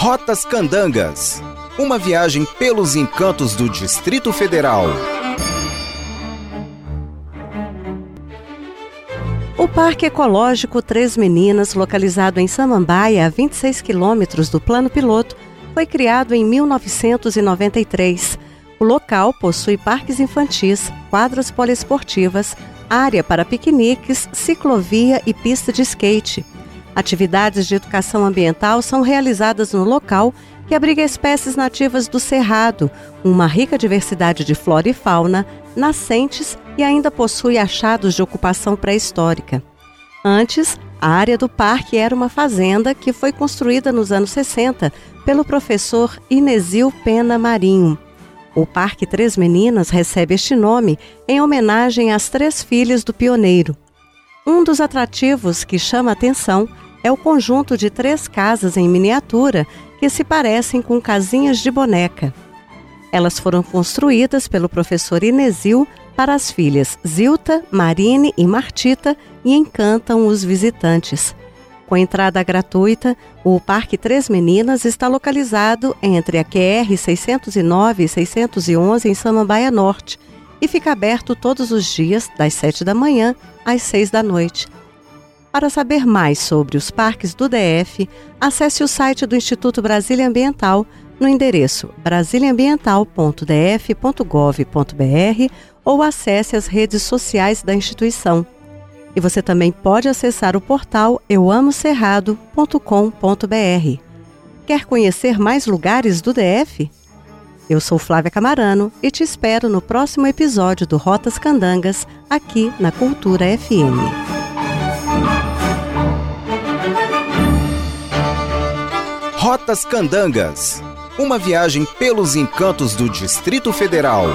Rotas Candangas. Uma viagem pelos encantos do Distrito Federal. O Parque Ecológico Três Meninas, localizado em Samambaia, a 26 quilômetros do Plano Piloto, foi criado em 1993. O local possui parques infantis, quadras poliesportivas, área para piqueniques, ciclovia e pista de skate. Atividades de educação ambiental são realizadas no local que abriga espécies nativas do Cerrado, uma rica diversidade de flora e fauna, nascentes e ainda possui achados de ocupação pré-histórica. Antes, a área do parque era uma fazenda que foi construída nos anos 60 pelo professor Inesil Pena Marinho. O Parque Três Meninas recebe este nome em homenagem às três filhas do pioneiro. Um dos atrativos que chama atenção é o conjunto de três casas em miniatura que se parecem com casinhas de boneca. Elas foram construídas pelo professor Inesil para as filhas Zilta, Marine e Martita e encantam os visitantes. Com entrada gratuita, o Parque Três Meninas está localizado entre a QR 609 e 611 em Samambaia Norte e fica aberto todos os dias, das 7 da manhã às 6 da noite. Para saber mais sobre os parques do DF, acesse o site do Instituto Brasília Ambiental no endereço brasiliaambiental.df.gov.br ou acesse as redes sociais da instituição. E você também pode acessar o portal euamocerrado.com.br. Quer conhecer mais lugares do DF? Eu sou Flávia Camarano e te espero no próximo episódio do Rotas Candangas, aqui na Cultura FM. Rotas Candangas. Uma viagem pelos encantos do Distrito Federal.